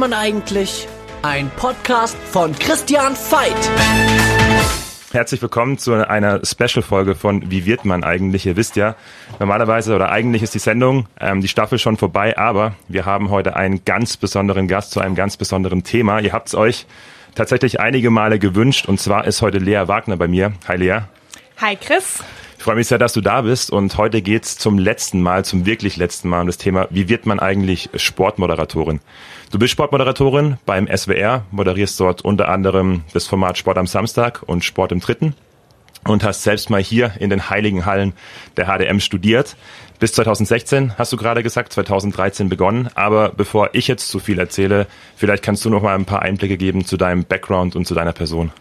man eigentlich? Ein Podcast von Christian Veit. Herzlich willkommen zu einer Special-Folge von Wie wird man eigentlich? Ihr wisst ja, normalerweise oder eigentlich ist die Sendung, ähm, die Staffel schon vorbei, aber wir haben heute einen ganz besonderen Gast zu einem ganz besonderen Thema. Ihr habt es euch tatsächlich einige Male gewünscht und zwar ist heute Lea Wagner bei mir. Hi Lea. Hi Chris. Ich freue mich sehr, dass du da bist und heute geht's zum letzten Mal, zum wirklich letzten Mal um das Thema, wie wird man eigentlich Sportmoderatorin? Du bist Sportmoderatorin beim SWR, moderierst dort unter anderem das Format Sport am Samstag und Sport im Dritten und hast selbst mal hier in den heiligen Hallen der HDM studiert. Bis 2016 hast du gerade gesagt, 2013 begonnen. Aber bevor ich jetzt zu viel erzähle, vielleicht kannst du noch mal ein paar Einblicke geben zu deinem Background und zu deiner Person.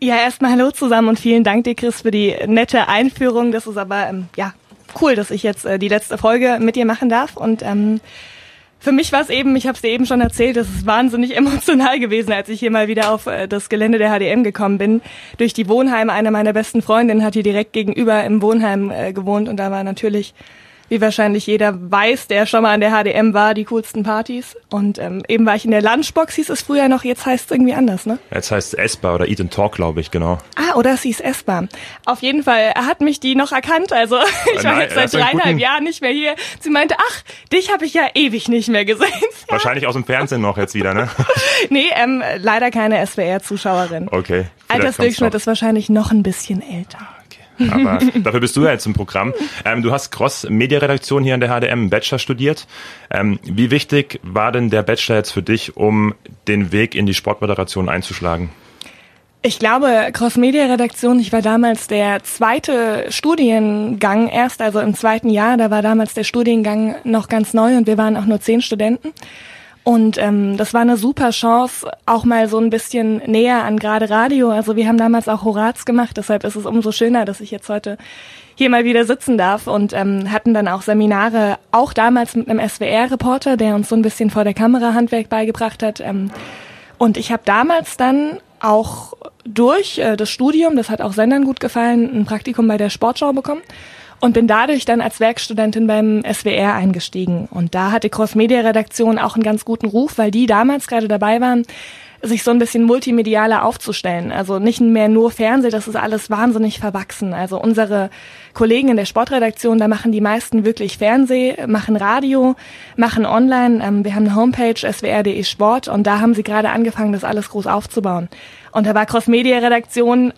Ja, erstmal hallo zusammen und vielen Dank dir, Chris, für die nette Einführung. Das ist aber ähm, ja cool, dass ich jetzt äh, die letzte Folge mit dir machen darf. Und ähm, für mich war es eben, ich habe es dir eben schon erzählt, es ist wahnsinnig emotional gewesen, als ich hier mal wieder auf äh, das Gelände der HDM gekommen bin. Durch die Wohnheime, eine meiner besten Freundinnen hat hier direkt gegenüber im Wohnheim äh, gewohnt und da war natürlich wie wahrscheinlich jeder weiß, der schon mal an der HDM war, die coolsten Partys. Und ähm, eben war ich in der Lunchbox, hieß es früher noch, jetzt heißt es irgendwie anders, ne? Jetzt heißt es S-Bar oder Eat and Talk, glaube ich, genau. Ah, oder es hieß S-Bar. Auf jeden Fall, er hat mich die noch erkannt. Also ich war jetzt seit dreieinhalb Jahren nicht mehr hier. Sie meinte, ach, dich habe ich ja ewig nicht mehr gesehen. Wahrscheinlich aus dem Fernsehen noch jetzt wieder, ne? nee, ähm, leider keine SWR-Zuschauerin. Okay. Altersdurchschnitt ist wahrscheinlich noch ein bisschen älter. Aber dafür bist du ja jetzt im Programm. Ähm, du hast Cross-Media-Redaktion hier an der HDM Bachelor studiert. Ähm, wie wichtig war denn der Bachelor jetzt für dich, um den Weg in die Sportmoderation einzuschlagen? Ich glaube, Cross-Media-Redaktion, ich war damals der zweite Studiengang erst, also im zweiten Jahr, da war damals der Studiengang noch ganz neu und wir waren auch nur zehn Studenten. Und ähm, das war eine super Chance, auch mal so ein bisschen näher an gerade Radio. Also wir haben damals auch Horaz gemacht, deshalb ist es umso schöner, dass ich jetzt heute hier mal wieder sitzen darf und ähm, hatten dann auch Seminare, auch damals mit einem SWR-Reporter, der uns so ein bisschen vor der Kamera Handwerk beigebracht hat. Ähm, und ich habe damals dann auch durch äh, das Studium, das hat auch Sendern gut gefallen, ein Praktikum bei der Sportschau bekommen und bin dadurch dann als Werkstudentin beim SWR eingestiegen. Und da hatte Cross-Media-Redaktion auch einen ganz guten Ruf, weil die damals gerade dabei waren, sich so ein bisschen multimedialer aufzustellen. Also nicht mehr nur Fernseh, das ist alles wahnsinnig verwachsen. Also unsere Kollegen in der Sportredaktion, da machen die meisten wirklich Fernseh, machen Radio, machen online. Ähm, wir haben eine Homepage, swr.de Sport, und da haben sie gerade angefangen, das alles groß aufzubauen. Und da war Cross-Media-Redaktion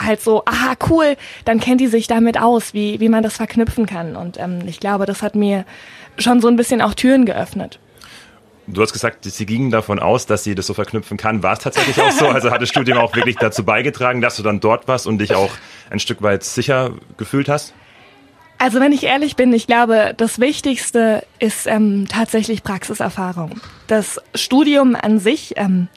halt so, aha, cool, dann kennt die sich damit aus, wie, wie man das verknüpfen kann. Und ähm, ich glaube, das hat mir schon so ein bisschen auch Türen geöffnet. Du hast gesagt, sie gingen davon aus, dass sie das so verknüpfen kann. War es tatsächlich auch so? Also hat das Studium auch wirklich dazu beigetragen, dass du dann dort warst und dich auch ein Stück weit sicher gefühlt hast? Also wenn ich ehrlich bin, ich glaube, das Wichtigste ist ähm, tatsächlich Praxiserfahrung. Das Studium an sich, ähm,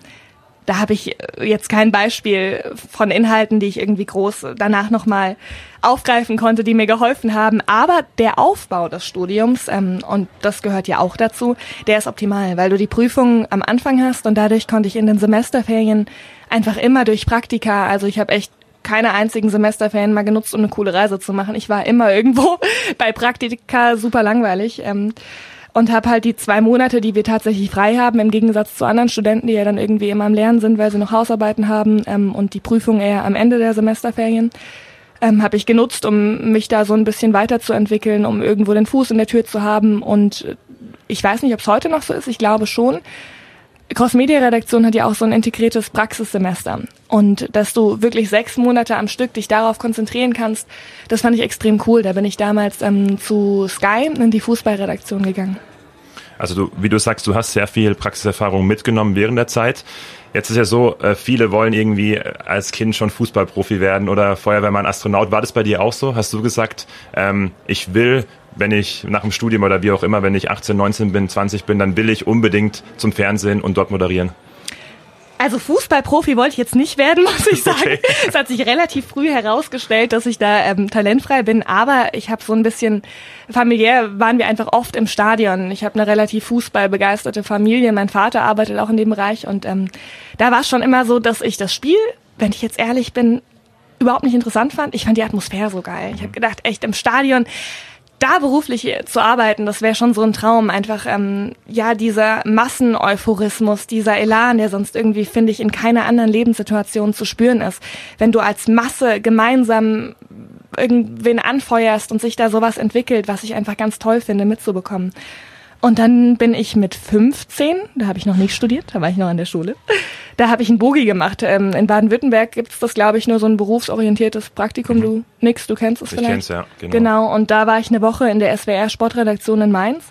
da habe ich äh, jetzt kein Beispiel von Inhalten, die ich irgendwie groß danach nochmal aufgreifen konnte, die mir geholfen haben. Aber der Aufbau des Studiums, ähm, und das gehört ja auch dazu, der ist optimal, weil du die Prüfungen am Anfang hast und dadurch konnte ich in den Semesterferien einfach immer durch Praktika, also ich habe echt keine einzigen Semesterferien mal genutzt, um eine coole Reise zu machen. Ich war immer irgendwo bei Praktika super langweilig. Ähm, und habe halt die zwei Monate, die wir tatsächlich frei haben, im Gegensatz zu anderen Studenten, die ja dann irgendwie immer am Lernen sind, weil sie noch Hausarbeiten haben ähm, und die Prüfung eher am Ende der Semesterferien, ähm, habe ich genutzt, um mich da so ein bisschen weiterzuentwickeln, um irgendwo den Fuß in der Tür zu haben. Und ich weiß nicht, ob es heute noch so ist, ich glaube schon. Cross-Media-Redaktion hat ja auch so ein integriertes Praxissemester. Und dass du wirklich sechs Monate am Stück dich darauf konzentrieren kannst, das fand ich extrem cool. Da bin ich damals ähm, zu Sky in die Fußballredaktion gegangen. Also du, wie du sagst, du hast sehr viel Praxiserfahrung mitgenommen während der Zeit. Jetzt ist ja so, äh, viele wollen irgendwie äh, als Kind schon Fußballprofi werden oder Feuerwehrmann, Astronaut. War das bei dir auch so? Hast du gesagt, ähm, ich will wenn ich nach dem Studium oder wie auch immer, wenn ich 18, 19 bin, 20 bin, dann will ich unbedingt zum Fernsehen und dort moderieren. Also Fußballprofi wollte ich jetzt nicht werden, muss ich sagen. Okay. Es hat sich relativ früh herausgestellt, dass ich da ähm, talentfrei bin, aber ich habe so ein bisschen familiär waren wir einfach oft im Stadion. Ich habe eine relativ fußballbegeisterte Familie. Mein Vater arbeitet auch in dem Bereich und ähm, da war es schon immer so, dass ich das Spiel, wenn ich jetzt ehrlich bin, überhaupt nicht interessant fand. Ich fand die Atmosphäre so geil. Ich habe gedacht, echt im Stadion da beruflich zu arbeiten, das wäre schon so ein Traum. Einfach, ähm, ja, dieser Masseneuphorismus, dieser Elan, der sonst irgendwie, finde ich, in keiner anderen Lebenssituation zu spüren ist. Wenn du als Masse gemeinsam irgendwen anfeuerst und sich da sowas entwickelt, was ich einfach ganz toll finde, mitzubekommen. Und dann bin ich mit 15, da habe ich noch nicht studiert, da war ich noch an der Schule, da habe ich ein Bogi gemacht. Ähm, in Baden-Württemberg gibt es das, glaube ich, nur so ein berufsorientiertes Praktikum. Mhm. Du nix, du kennst es ich vielleicht. Ich kenn's, ja. Genau. genau, und da war ich eine Woche in der SWR Sportredaktion in Mainz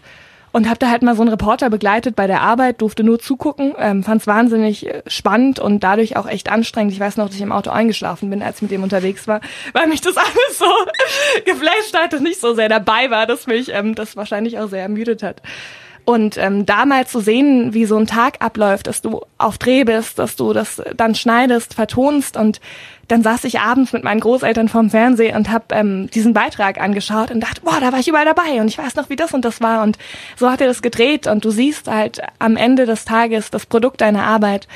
und habe da halt mal so einen Reporter begleitet bei der Arbeit, durfte nur zugucken, ähm, fand es wahnsinnig äh, spannend und dadurch auch echt anstrengend. Ich weiß noch, dass ich im Auto eingeschlafen bin, als ich mit dem unterwegs war, weil mich das alles so geflasht hat und nicht so sehr dabei war, dass mich ähm, das wahrscheinlich auch sehr ermüdet hat. Und ähm, da mal zu sehen, wie so ein Tag abläuft, dass du auf Dreh bist, dass du das dann schneidest, vertonst und dann saß ich abends mit meinen Großeltern vorm Fernseher und habe ähm, diesen Beitrag angeschaut und dachte, boah, da war ich überall dabei und ich weiß noch, wie das und das war und so hat er das gedreht und du siehst halt am Ende des Tages das Produkt deiner Arbeit.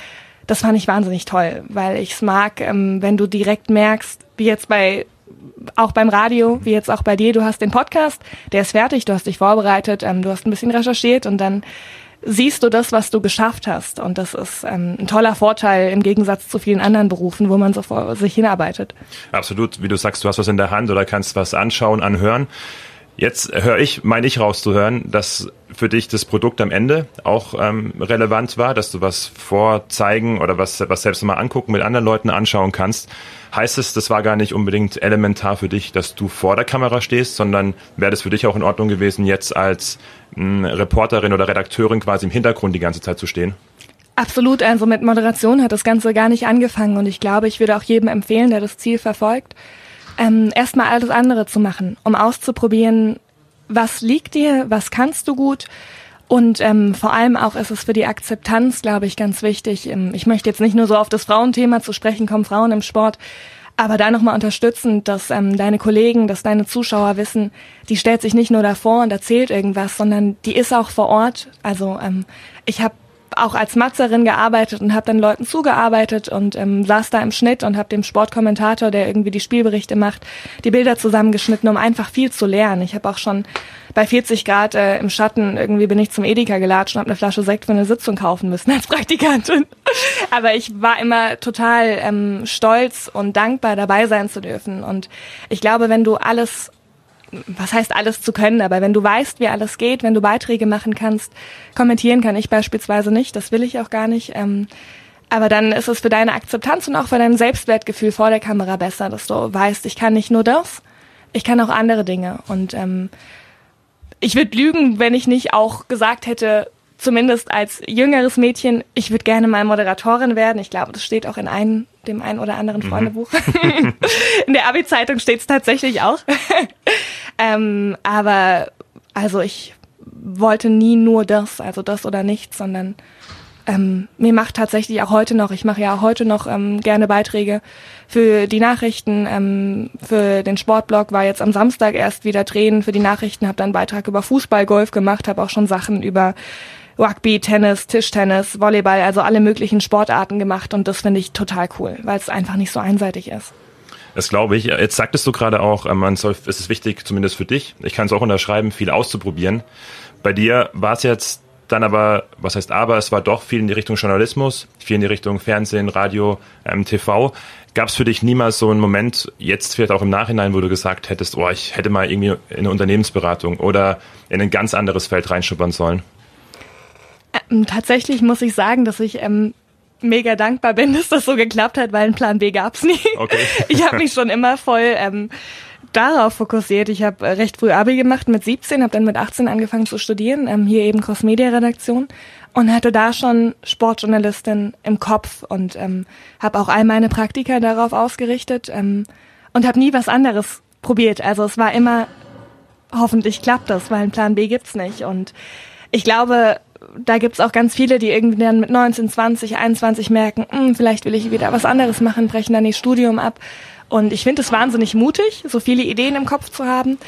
Das fand ich wahnsinnig toll, weil ich es mag, ähm, wenn du direkt merkst, wie jetzt bei auch beim Radio, wie jetzt auch bei dir, du hast den Podcast, der ist fertig, du hast dich vorbereitet, ähm, du hast ein bisschen recherchiert und dann siehst du das, was du geschafft hast. Und das ist ähm, ein toller Vorteil im Gegensatz zu vielen anderen Berufen, wo man so vor sich hinarbeitet. Absolut, wie du sagst, du hast was in der Hand oder kannst was anschauen, anhören. Jetzt höre ich, meine ich rauszuhören, dass für dich das Produkt am Ende auch ähm, relevant war, dass du was vorzeigen oder was, was selbst mal angucken mit anderen Leuten anschauen kannst. Heißt es, das war gar nicht unbedingt elementar für dich, dass du vor der Kamera stehst, sondern wäre das für dich auch in Ordnung gewesen, jetzt als mh, hm, Reporterin oder Redakteurin quasi im Hintergrund die ganze Zeit zu stehen? Absolut, also mit Moderation hat das Ganze gar nicht angefangen und ich glaube, ich würde auch jedem empfehlen, der das Ziel verfolgt, ähm, erstmal alles andere zu machen, um auszuprobieren, was liegt dir, was kannst du gut. Und ähm, vor allem auch ist es für die Akzeptanz, glaube ich, ganz wichtig. Ähm, ich möchte jetzt nicht nur so auf das Frauenthema zu sprechen kommen, Frauen im Sport, aber da nochmal unterstützen, dass ähm, deine Kollegen, dass deine Zuschauer wissen, die stellt sich nicht nur davor und erzählt irgendwas, sondern die ist auch vor Ort. Also ähm, ich habe auch als Matzerin gearbeitet und habe dann Leuten zugearbeitet und ähm, saß da im Schnitt und habe dem Sportkommentator, der irgendwie die Spielberichte macht, die Bilder zusammengeschnitten, um einfach viel zu lernen. Ich habe auch schon bei 40 Grad äh, im Schatten irgendwie bin ich zum Edeka gelatscht und habe eine Flasche Sekt für eine Sitzung kaufen müssen als Praktikantin. Aber ich war immer total ähm, stolz und dankbar dabei sein zu dürfen. Und ich glaube, wenn du alles was heißt alles zu können, aber wenn du weißt, wie alles geht, wenn du Beiträge machen kannst, kommentieren kann ich beispielsweise nicht, das will ich auch gar nicht. Ähm, aber dann ist es für deine Akzeptanz und auch für dein Selbstwertgefühl vor der Kamera besser, dass du weißt, ich kann nicht nur das, ich kann auch andere Dinge. Und ähm, ich würde lügen, wenn ich nicht auch gesagt hätte, zumindest als jüngeres Mädchen, ich würde gerne mal Moderatorin werden. Ich glaube, das steht auch in einem, dem einen oder anderen mhm. Freundebuch. in der Abi-Zeitung steht es tatsächlich auch. ähm, aber also ich wollte nie nur das, also das oder nichts, sondern ähm, mir macht tatsächlich auch heute noch, ich mache ja auch heute noch ähm, gerne Beiträge für die Nachrichten, ähm, für den Sportblog, war jetzt am Samstag erst wieder drehen für die Nachrichten, habe dann einen Beitrag über Fußball, Golf gemacht, habe auch schon Sachen über Rugby, Tennis, Tischtennis, Volleyball, also alle möglichen Sportarten gemacht und das finde ich total cool, weil es einfach nicht so einseitig ist. Das glaube ich. Jetzt sagtest du gerade auch, äh, man soll, es ist wichtig, zumindest für dich, ich kann es auch unterschreiben, viel auszuprobieren. Bei dir war es jetzt dann aber, was heißt aber, es war doch viel in die Richtung Journalismus, viel in die Richtung Fernsehen, Radio, ähm, TV. Gab es für dich niemals so einen Moment, jetzt vielleicht auch im Nachhinein, wo du gesagt hättest, oh, ich hätte mal irgendwie in eine Unternehmensberatung oder in ein ganz anderes Feld reinschuppern sollen? Ähm, tatsächlich muss ich sagen, dass ich ähm, mega dankbar bin, dass das so geklappt hat, weil einen Plan B gab's nie. Okay. ich habe mich schon immer voll ähm, darauf fokussiert. Ich habe äh, recht früh Abi gemacht mit 17, habe dann mit 18 angefangen zu studieren, ähm, hier eben Cross-Media-Redaktion und hatte da schon Sportjournalistin im Kopf und ähm, habe auch all meine Praktika darauf ausgerichtet ähm, und habe nie was anderes probiert. Also es war immer, hoffentlich klappt das, weil einen Plan B gibt's nicht. Und ich glaube, da gibt's auch ganz viele, die irgendwie dann mit 19, 20, 21 merken, hm, vielleicht will ich wieder was anderes machen, brechen dann ihr Studium ab. Und ich finde es wahnsinnig mutig, so viele Ideen im Kopf zu haben.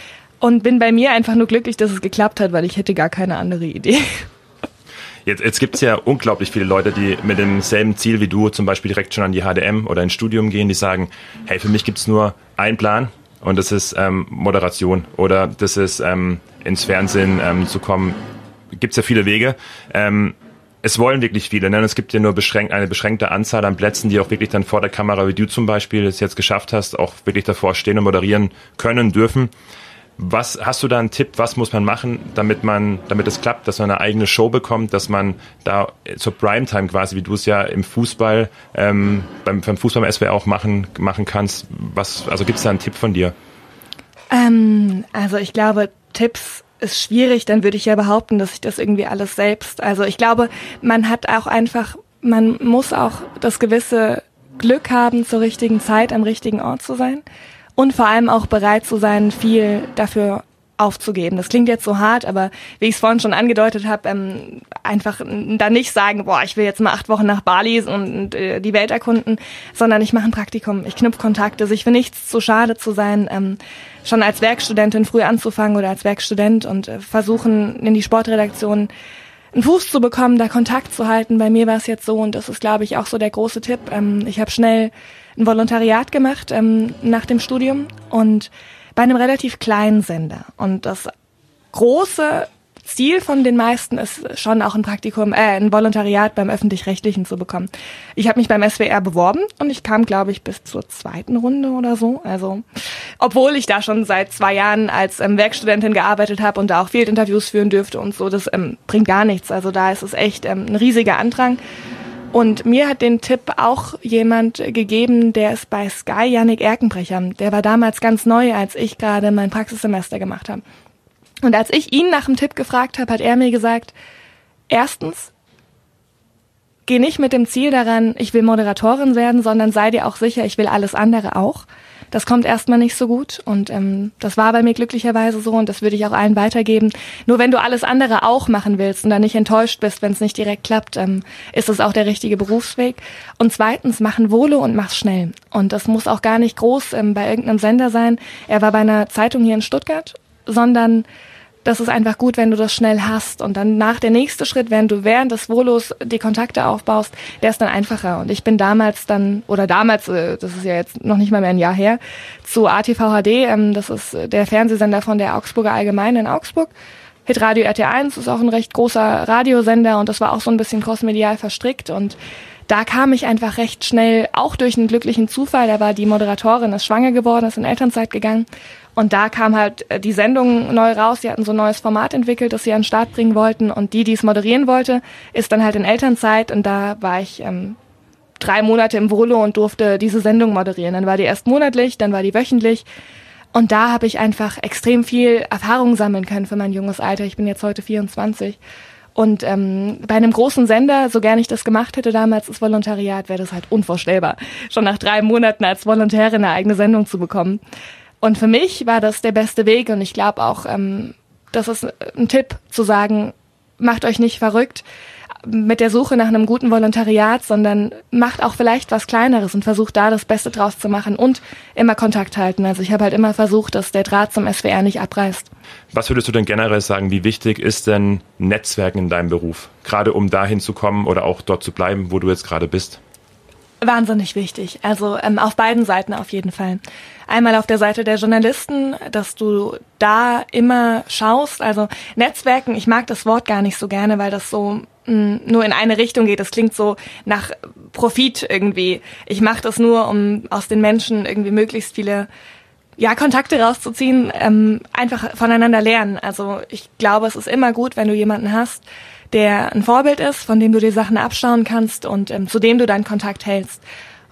Und bin bei mir einfach nur glücklich, dass es geklappt hat, weil ich hätte gar keine andere Idee. Jetzt, jetzt gibt es ja unglaublich viele Leute, die mit demselben Ziel wie du zum Beispiel direkt schon an die HDM oder ins Studium gehen, die sagen, hey, für mich gibt es nur einen Plan, und das ist ähm, Moderation oder das ist ähm, ins Fernsehen ähm, zu kommen. Gibt es ja viele Wege. Ähm, es wollen wirklich viele. Ne? Es gibt ja nur beschränkt, eine beschränkte Anzahl an Plätzen, die auch wirklich dann vor der Kamera, wie du zum Beispiel es jetzt geschafft hast, auch wirklich davor stehen und moderieren können, dürfen. Was hast du da einen Tipp? Was muss man machen, damit man, damit es klappt, dass man eine eigene Show bekommt, dass man da zur Primetime quasi, wie du es ja im Fußball, ähm, beim, beim Fußball im SWR auch machen, machen kannst? Was, also gibt es da einen Tipp von dir? Ähm, also ich glaube, Tipps ist schwierig, dann würde ich ja behaupten, dass ich das irgendwie alles selbst. Also ich glaube, man hat auch einfach, man muss auch das gewisse Glück haben, zur richtigen Zeit am richtigen Ort zu sein und vor allem auch bereit zu sein, viel dafür aufzugeben. Das klingt jetzt so hart, aber wie ich es vorhin schon angedeutet habe, ähm, einfach da nicht sagen, boah, ich will jetzt mal acht Wochen nach Bali und, und äh, die Welt erkunden, sondern ich mache ein Praktikum, ich knüpfe Kontakte, sich für nichts zu schade zu sein, ähm, schon als Werkstudentin früh anzufangen oder als Werkstudent und äh, versuchen in die Sportredaktion einen Fuß zu bekommen, da Kontakt zu halten. Bei mir war es jetzt so und das ist, glaube ich, auch so der große Tipp. Ähm, ich habe schnell ein Volontariat gemacht ähm, nach dem Studium und bei einem relativ kleinen Sender. Und das große Ziel von den meisten ist schon auch ein Praktikum, äh, ein Volontariat beim öffentlich-rechtlichen zu bekommen. Ich habe mich beim SWR beworben und ich kam, glaube ich, bis zur zweiten Runde oder so. Also, obwohl ich da schon seit zwei Jahren als ähm, Werkstudentin gearbeitet habe und da auch Fieldinterviews führen dürfte und so, das ähm, bringt gar nichts. Also da ist es echt ähm, ein riesiger Andrang. Und mir hat den Tipp auch jemand gegeben, der ist bei Sky, Yannick Erkenbrecher. Der war damals ganz neu, als ich gerade mein Praxissemester gemacht habe. Und als ich ihn nach dem Tipp gefragt habe, hat er mir gesagt, erstens, geh nicht mit dem Ziel daran, ich will Moderatorin werden, sondern sei dir auch sicher, ich will alles andere auch. Das kommt erstmal nicht so gut und ähm, das war bei mir glücklicherweise so und das würde ich auch allen weitergeben. Nur wenn du alles andere auch machen willst und dann nicht enttäuscht bist, wenn es nicht direkt klappt, ähm, ist es auch der richtige Berufsweg. Und zweitens, machen Volo und mach's schnell. Und das muss auch gar nicht groß ähm, bei irgendeinem Sender sein. Er war bei einer Zeitung hier in Stuttgart, sondern das ist einfach gut, wenn du das schnell hast. Und dann nach der nächste Schritt, wenn du während des Volos die Kontakte aufbaust, der ist dann einfacher. Und ich bin damals dann, oder damals, äh, das ist ja jetzt noch nicht mal mehr ein Jahr her, zu ATV HD, ähm, das ist der Fernsehsender von der Augsburger Allgemeinen in Augsburg. Hitradio RT1 ist auch ein recht großer Radiosender und das war auch so ein bisschen crossmedial verstrickt und da kam ich einfach recht schnell, auch durch einen glücklichen Zufall, da war die Moderatorin, ist schwanger geworden, ist in Elternzeit gegangen und da kam halt äh, die Sendung neu raus. Sie hatten so ein neues Format entwickelt, das sie an den Start bringen wollten. Und die, die es moderieren wollte, ist dann halt in Elternzeit. Und da war ich ähm, drei Monate im Volo und durfte diese Sendung moderieren. Dann war die erst monatlich, dann war die wöchentlich. Und da habe ich einfach extrem viel Erfahrung sammeln können für mein junges Alter. Ich bin jetzt heute 24. Und ähm, bei einem großen Sender, so gern ich das gemacht hätte damals, das Volontariat, wäre das halt unvorstellbar, schon nach drei Monaten als Volontärin eine eigene Sendung zu bekommen. Und für mich war das der beste Weg und ich glaube auch, ähm, das ist ein Tipp zu sagen, macht euch nicht verrückt mit der Suche nach einem guten Volontariat, sondern macht auch vielleicht was Kleineres und versucht da das Beste draus zu machen und immer Kontakt halten. Also ich habe halt immer versucht, dass der Draht zum SWR nicht abreißt. Was würdest du denn generell sagen, wie wichtig ist denn Netzwerken in deinem Beruf? Gerade um dahin zu kommen oder auch dort zu bleiben, wo du jetzt gerade bist? Wahnsinnig wichtig. Also ähm, auf beiden Seiten auf jeden Fall. Einmal auf der Seite der Journalisten, dass du da immer schaust. Also Netzwerken, ich mag das Wort gar nicht so gerne, weil das so mh, mm, nur in eine Richtung geht. Das klingt so nach Profit irgendwie. Ich mache das nur, um aus den Menschen irgendwie möglichst viele ja, Kontakte rauszuziehen, ähm, einfach voneinander lernen. Also ich glaube, es ist immer gut, wenn du jemanden hast, der ein Vorbild ist, von dem du dir Sachen abschauen kannst und ähm, zu dem du deinen Kontakt hältst.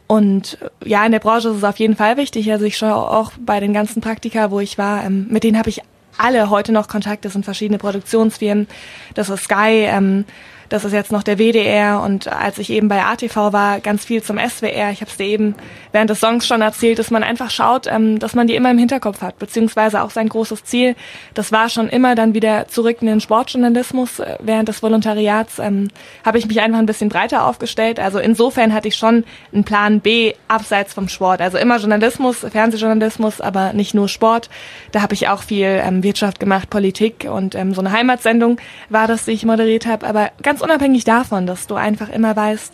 Und äh, ja, in der Branche ist es auf jeden Fall wichtig. Also ich schaue auch bei den ganzen Praktika, wo ich war, ähm, mit denen habe ich alle heute noch Kontakt. Das sind verschiedene Produktionsfirmen. Das ist Sky, ähm, das ist jetzt noch der WDR und als ich eben bei ATV war, ganz viel zum SWR. Ich habe es dir eben während des Songs schon erzählt, dass man einfach schaut, ähm, dass man die immer im Hinterkopf hat, beziehungsweise auch sein großes Ziel. Das war schon immer dann wieder zurück in den Sportjournalismus. Äh, während des Volontariats ähm, habe ich mich einfach ein bisschen breiter aufgestellt. Also insofern hatte ich schon einen Plan B abseits vom Sport. Also immer Journalismus, Fernsehjournalismus, aber nicht nur Sport. Da habe ich auch viel ähm, Wirtschaft gemacht, Politik und ähm, so eine Heimatsendung war das, die ich moderiert habe. Aber ganz ganz unabhängig davon, dass du einfach immer weißt,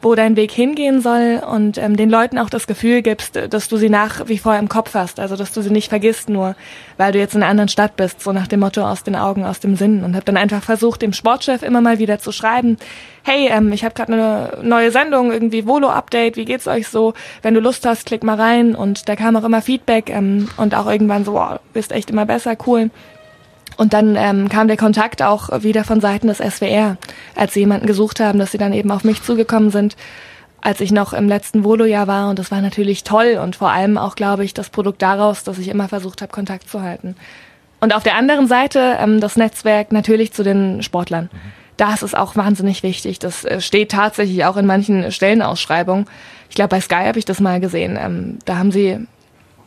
wo dein Weg hingehen soll und ähm, den Leuten auch das Gefühl gibst, dass du sie nach wie vor im Kopf hast, also dass du sie nicht vergisst, nur weil du jetzt in einer anderen Stadt bist, so nach dem Motto aus den Augen, aus dem Sinn und habe dann einfach versucht, dem Sportchef immer mal wieder zu schreiben, hey, ähm, ich habe gerade eine neue Sendung, irgendwie Volo-Update, wie geht's euch so? Wenn du Lust hast, klick mal rein und da kam auch immer Feedback ähm, und auch irgendwann so, wow, bist echt immer besser, cool. Und dann ähm, kam der Kontakt auch wieder von Seiten des SWR, als sie jemanden gesucht haben, dass sie dann eben auf mich zugekommen sind, als ich noch im letzten Volo-Jahr war. Und das war natürlich toll und vor allem auch, glaube ich, das Produkt daraus, dass ich immer versucht habe, Kontakt zu halten. Und auf der anderen Seite ähm, das Netzwerk natürlich zu den Sportlern. Da ist es auch wahnsinnig wichtig. Das äh, steht tatsächlich auch in manchen Stellenausschreibungen. Ich glaube, bei Sky habe ich das mal gesehen. Ähm, da haben sie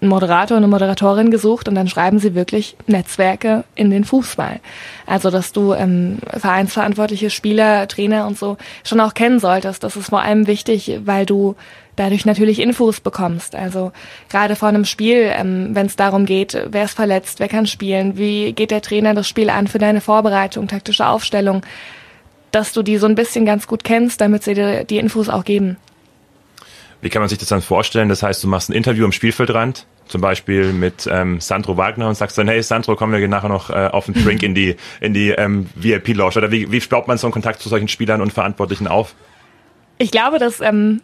einen Moderator, eine Moderatorin gesucht und dann schreiben sie wirklich Netzwerke in den Fußball. Also, dass du ähm, vereinsverantwortliche Spieler, Trainer und so schon auch kennen solltest. Das ist vor allem wichtig, weil du dadurch natürlich Infos bekommst. Also gerade vor einem Spiel, ähm, wenn es darum geht, wer ist verletzt, wer kann spielen, wie geht der Trainer das Spiel an für deine Vorbereitung, taktische Aufstellung, dass du die so ein bisschen ganz gut kennst, damit sie dir die Infos auch geben. Wie kann man sich das dann vorstellen? Das heißt, du machst ein Interview am Spielfeldrand, zum Beispiel mit ähm, Sandro Wagner und sagst dann, hey Sandro, kommen wir nachher noch äh, auf den Drink in die in die ähm, VIP-Lounge. Oder wie, wie baut man so einen Kontakt zu solchen Spielern und Verantwortlichen auf? Ich glaube, dass ähm,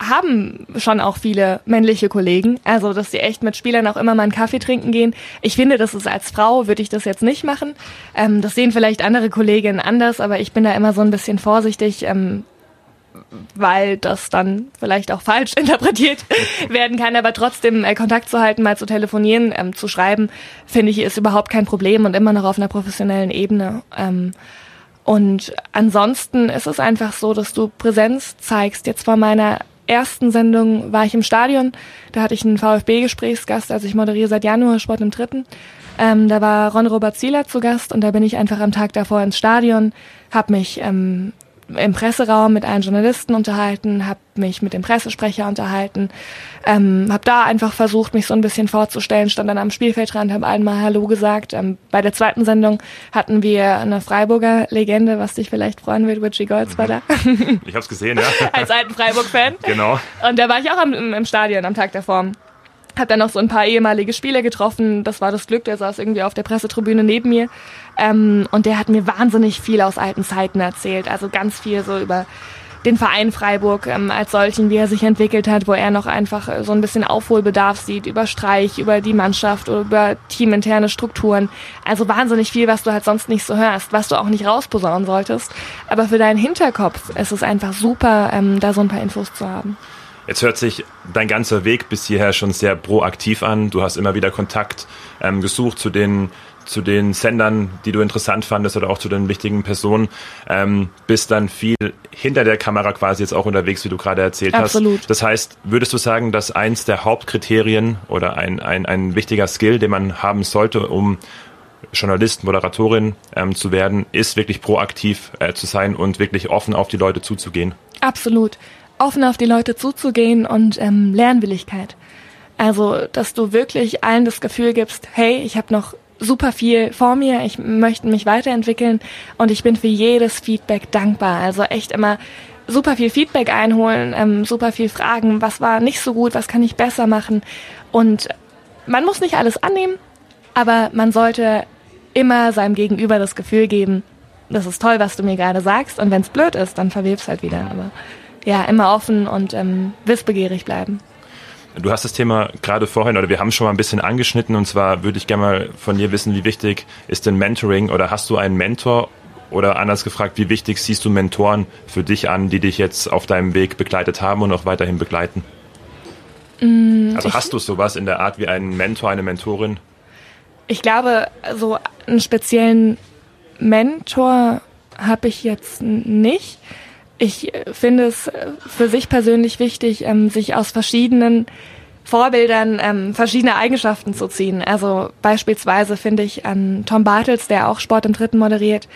haben schon auch viele männliche Kollegen, also dass sie echt mit Spielern auch immer mal einen Kaffee trinken gehen. Ich finde, das ist als Frau würde ich das jetzt nicht machen. Ähm, das sehen vielleicht andere Kolleginnen anders, aber ich bin da immer so ein bisschen vorsichtig. Ähm, weil das dann vielleicht auch falsch interpretiert werden kann, aber trotzdem äh, Kontakt zu halten, mal zu telefonieren, ähm, zu schreiben, finde ich, ist überhaupt kein Problem und immer noch auf einer professionellen Ebene. Ähm, und ansonsten ist es einfach so, dass du Präsenz zeigst. Jetzt vor meiner ersten Sendung war ich im Stadion, da hatte ich einen VfB-Gesprächsgast, also ich moderiere seit Januar Sport im Dritten. Ähm, da war Ron Robert Zieler zu Gast und da bin ich einfach am Tag davor ins Stadion, habe mich ähm, im Presseraum mit einem Journalisten unterhalten, habe mich mit dem Pressesprecher unterhalten, ähm, habe da einfach versucht, mich so ein bisschen vorzustellen, stand dann am Spielfeldrand, habe einmal Hallo gesagt. Ähm, bei der zweiten Sendung hatten wir eine Freiburger Legende, was dich vielleicht freuen wird, Richie Golds mhm. war da. Ich habe es gesehen, ja. Als alten Freiburg-Fan. Genau. Und da war ich auch am, im Stadion am Tag davor habe dann noch so ein paar ehemalige Spieler getroffen. Das war das Glück, der saß irgendwie auf der Pressetribüne neben mir. Ähm, und der hat mir wahnsinnig viel aus alten Zeiten erzählt. Also ganz viel so über den Verein Freiburg ähm, als solchen, wie er sich entwickelt hat, wo er noch einfach äh, so ein bisschen Aufholbedarf sieht, über Streich, über die Mannschaft, über teaminterne Strukturen. Also wahnsinnig viel, was du halt sonst nicht so hörst, was du auch nicht rausposaunen solltest. Aber für deinen Hinterkopf ist es einfach super, ähm, da so ein paar Infos zu haben. Jetzt hört sich dein ganzer Weg bis hierher schon sehr proaktiv an. Du hast immer wieder Kontakt ähm, gesucht zu den zu den Sendern, die du interessant fandest oder auch zu den wichtigen Personen, ähm, bist dann viel hinter der Kamera quasi jetzt auch unterwegs, wie du gerade erzählt Absolut. hast. Das heißt, würdest du sagen, dass eins der Hauptkriterien oder ein, ein, ein wichtiger Skill, den man haben sollte, um Journalist, Moderatorin ähm, zu werden, ist wirklich proaktiv äh, zu sein und wirklich offen auf die Leute zuzugehen? Absolut offen auf die Leute zuzugehen und ähm, Lernwilligkeit. Also, dass du wirklich allen das Gefühl gibst, hey, ich habe noch super viel vor mir, ich möchte mich weiterentwickeln und ich bin für jedes Feedback dankbar. Also echt immer super viel Feedback einholen, ähm, super viel fragen, was war nicht so gut, was kann ich besser machen. Und man muss nicht alles annehmen, aber man sollte immer seinem Gegenüber das Gefühl geben, das ist toll, was du mir gerade sagst und wenn es blöd ist, dann verweb's halt wieder. Aber ja, immer offen und ähm, wissbegierig bleiben. Du hast das Thema gerade vorhin, oder wir haben schon mal ein bisschen angeschnitten, und zwar würde ich gerne mal von dir wissen, wie wichtig ist denn Mentoring oder hast du einen Mentor oder anders gefragt, wie wichtig siehst du Mentoren für dich an, die dich jetzt auf deinem Weg begleitet haben und auch weiterhin begleiten? Mm, also hast du sowas in der Art wie einen Mentor, eine Mentorin? Ich glaube, so einen speziellen Mentor habe ich jetzt nicht ich finde es äh, für sich persönlich wichtig, ähm, sich aus verschiedenen Vorbildern ähm, verschiedene Eigenschaften zu ziehen. Also beispielsweise finde ich an Tom Bartels, der auch Sport im Dritten moderiert,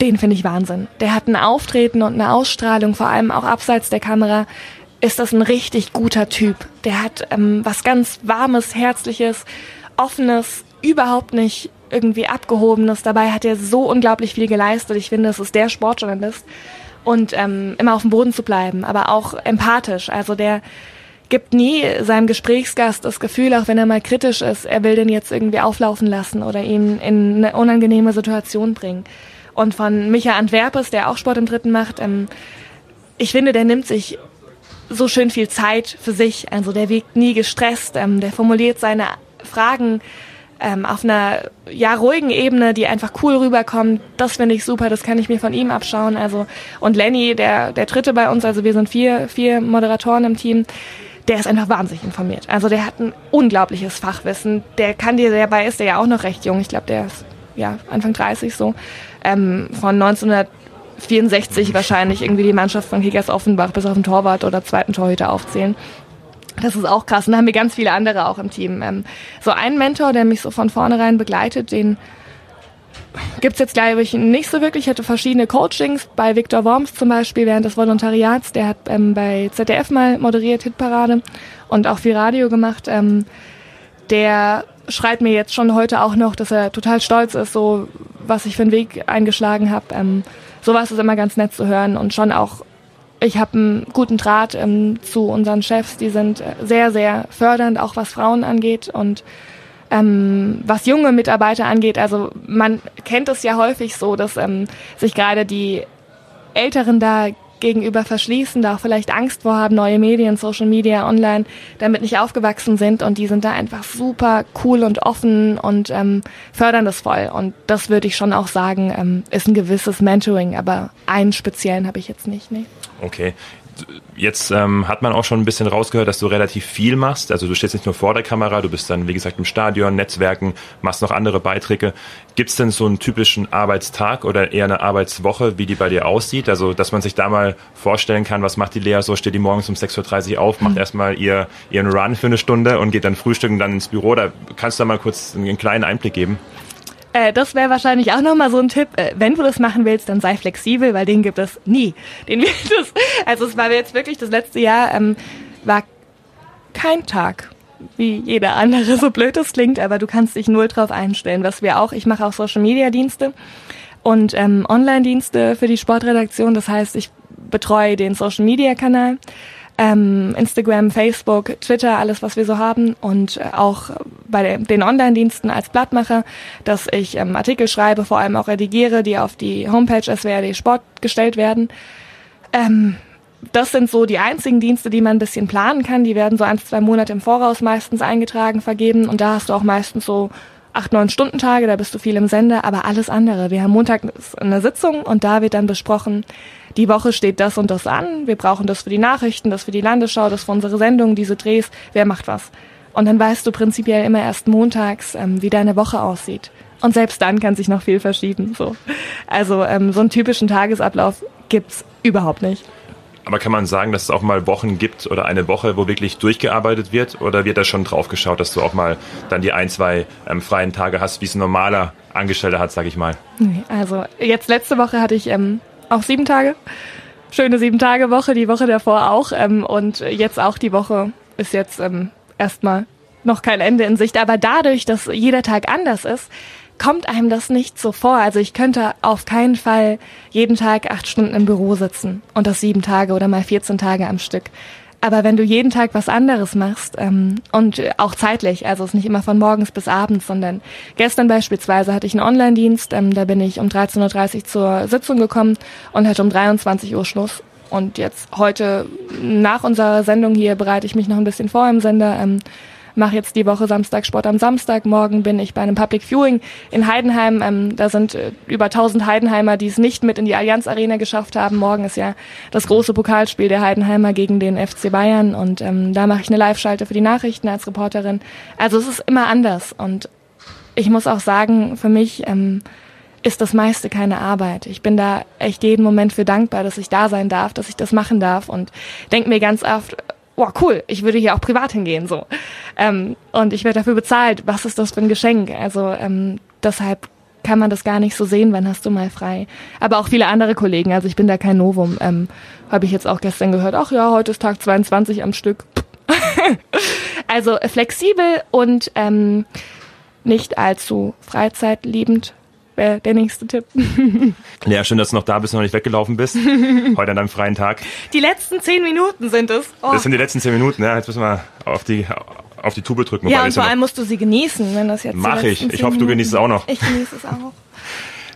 den finde ich Wahnsinn. Der hat ein Auftreten und eine Ausstrahlung, vor allem auch abseits der Kamera, ist das ein richtig guter Typ. Der hat ähm, was ganz Warmes, Herzliches, Offenes, überhaupt nicht irgendwie Abgehobenes. Dabei hat er so unglaublich viel geleistet. Ich finde, es ist der Sportjournalist. Und ähm, immer auf dem Boden zu bleiben, aber auch empathisch. Also der gibt nie seinem Gesprächsgast das Gefühl, auch wenn er mal kritisch ist, er will den jetzt irgendwie auflaufen lassen oder ihn in eine unangenehme Situation bringen. Und von Micha Antwerpes, der auch Sport im Dritten macht, ähm, ich finde, der nimmt sich so schön viel Zeit für sich. Also der wirkt nie gestresst, ähm, der formuliert seine Fragen ähm, auf einer ja ruhigen Ebene, die einfach cool rüberkommt. Das finde ich super, das kann ich mir von ihm abschauen. Also und Lenny, der der dritte bei uns, also wir sind vier vier Moderatoren im Team. Der ist einfach wahnsinnig informiert. Also der hat ein unglaubliches Fachwissen. Der kann dir, dabei ist der ja auch noch recht jung. Ich glaube, der ist ja Anfang 30 so. Ähm, von 1964 wahrscheinlich irgendwie die Mannschaft von Kickers Offenbach bis auf den Torwart oder zweiten Torhüter aufzählen. Das ist auch krass. Und da haben wir ganz viele andere auch im Team. Ähm, so ein Mentor, der mich so von vornherein begleitet, den gibt's jetzt, glaube ich, nicht so wirklich. Ich hatte verschiedene Coachings bei Viktor Worms zum Beispiel während des Volontariats. Der hat ähm, bei ZDF mal moderiert, Hitparade und auch viel Radio gemacht. Ähm, der schreibt mir jetzt schon heute auch noch, dass er total stolz ist, so was ich für einen Weg eingeschlagen habe. Ähm, sowas ist immer ganz nett zu hören und schon auch ich habe einen guten Draht ähm, zu unseren Chefs, die sind sehr, sehr fördernd, auch was Frauen angeht und ähm, was junge Mitarbeiter angeht. Also man kennt es ja häufig so, dass ähm, sich gerade die Älteren da gegenüber verschließen, da auch vielleicht Angst vor haben, neue Medien, Social Media, Online, damit nicht aufgewachsen sind und die sind da einfach super cool und offen und ähm, fördern das voll. Und das würde ich schon auch sagen, ähm, ist ein gewisses Mentoring, aber einen speziellen habe ich jetzt nicht. Nee. Okay. Jetzt ähm, hat man auch schon ein bisschen rausgehört, dass du relativ viel machst. Also du stehst nicht nur vor der Kamera, du bist dann, wie gesagt, im Stadion, Netzwerken, machst noch andere Beiträge. Gibt es denn so einen typischen Arbeitstag oder eher eine Arbeitswoche, wie die bei dir aussieht? Also, dass man sich da mal vorstellen kann, was macht die Lea so? Steht die morgens um 6.30 Uhr auf, macht mhm. erstmal ihr, ihren Run für eine Stunde und geht dann frühstücken, dann ins Büro. Da kannst du da mal kurz einen kleinen Einblick geben. Äh, das wäre wahrscheinlich auch nochmal so ein Tipp. Äh, wenn du das machen willst, dann sei flexibel, weil den gibt es nie. Den wird es, also es war jetzt wirklich das letzte Jahr, ähm, war kein Tag wie jeder andere, so blöd es klingt, aber du kannst dich null drauf einstellen. Was wir auch, ich mache auch Social Media Dienste und ähm, Online-Dienste für die Sportredaktion. Das heißt, ich betreue den Social Media Kanal ähm, Instagram, Facebook, Twitter, alles, was wir so haben und äh, auch bei den Online-Diensten als Blattmacher, dass ich ähm, Artikel schreibe, vor allem auch redigiere, die auf die Homepage SWRD Sport gestellt werden. Ähm, das sind so die einzigen Dienste, die man ein bisschen planen kann. Die werden so ein, zwei Monate im Voraus meistens eingetragen, vergeben und da hast du auch meistens so acht, neun Stunden Tage, da bist du viel im Sender, aber alles andere. Wir haben Montag eine Sitzung und da wird dann besprochen, die Woche steht das und das an, wir brauchen das für die Nachrichten, das für die Landesschau, das für unsere Sendung, diese Drehs, wer macht was. Und dann weißt du prinzipiell immer erst montags, ähm, wie deine Woche aussieht. Und selbst dann kann sich noch viel verschieben. So. Also ähm, so einen typischen Tagesablauf gibt's überhaupt nicht. Aber kann man sagen, dass es auch mal Wochen gibt oder eine Woche, wo wirklich durchgearbeitet wird? Oder wird da schon drauf geschaut, dass du auch mal dann die ein, zwei ähm, freien Tage hast, wie es ein normaler Angestellter hat, sag ich mal? Also jetzt letzte Woche hatte ich ähm, auch sieben Tage. Schöne sieben Tage Woche, die Woche davor auch. Ähm, und jetzt auch die Woche ist jetzt ähm, erstmal noch kein Ende in Sicht. Aber dadurch, dass jeder Tag anders ist, kommt einem das nicht so vor. Also ich könnte auf keinen Fall jeden Tag acht Stunden im Büro sitzen und das sieben Tage oder mal 14 Tage am Stück. Aber wenn du jeden Tag was anderes machst ähm, und auch zeitlich, also es ist nicht immer von morgens bis abends, sondern gestern beispielsweise hatte ich einen Online-Dienst, ähm, da bin ich um 13.30 Uhr zur Sitzung gekommen und hatte um 23 Uhr Schluss. Und jetzt heute nach unserer Sendung hier bereite ich mich noch ein bisschen vor im Sender. Ähm, mache jetzt die Woche Samstag Sport am Samstag. Morgen bin ich bei einem Public Viewing in Heidenheim. Ähm, da sind äh, über 1000 Heidenheimer, die es nicht mit in die Allianz Arena geschafft haben. Morgen ist ja das große Pokalspiel der Heidenheimer gegen den FC Bayern und ähm, da mache ich eine Live-Schalte für die Nachrichten als Reporterin. Also es ist immer anders und ich muss auch sagen, für mich ähm, ist das meiste keine Arbeit. Ich bin da echt jeden Moment für dankbar, dass ich da sein darf, dass ich das machen darf und denke mir ganz oft, oh cool, ich würde hier auch privat hingehen so. Ähm, und ich werde dafür bezahlt. Was ist das für ein Geschenk? Also ähm, deshalb kann man das gar nicht so sehen, wann hast du mal frei. Aber auch viele andere Kollegen, also ich bin da kein Novum, ähm, habe ich jetzt auch gestern gehört, ach ja, heute ist Tag 22 am Stück. also flexibel und ähm, nicht allzu freizeitliebend wäre der nächste Tipp. Ja, schön, dass du noch da bist und noch nicht weggelaufen bist. Heute an deinem freien Tag. Die letzten zehn Minuten sind es. Oh. Das sind die letzten zehn Minuten, ja. Jetzt müssen wir auf die, auf die Tube drücken. Ja, und vor allem musst du sie genießen, wenn das jetzt Mach ich. Ich hoffe, du genießt es auch noch. Ich genieße es auch.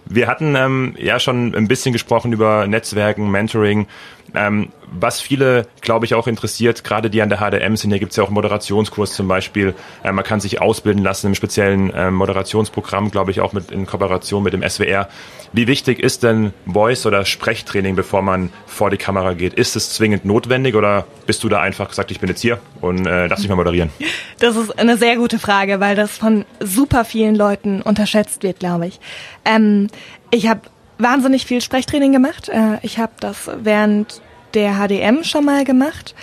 Wir hatten ähm, ja schon ein bisschen gesprochen über Netzwerken, Mentoring. Ähm, was viele, glaube ich, auch interessiert, gerade die an der HDM sind, hier gibt es ja auch einen Moderationskurs zum Beispiel. Äh, man kann sich ausbilden lassen im speziellen äh, Moderationsprogramm, glaube ich, auch mit in Kooperation mit dem SWR. Wie wichtig ist denn Voice- oder Sprechtraining, bevor man vor die Kamera geht? Ist es zwingend notwendig oder bist du da einfach gesagt, ich bin jetzt hier und äh, lass mich mal moderieren? Das ist eine sehr gute Frage, weil das von super vielen Leuten unterschätzt wird, glaube ich. Ähm, ich habe wahnsinnig viel Sprechtraining gemacht. Äh, ich habe das während der HDM schon mal gemacht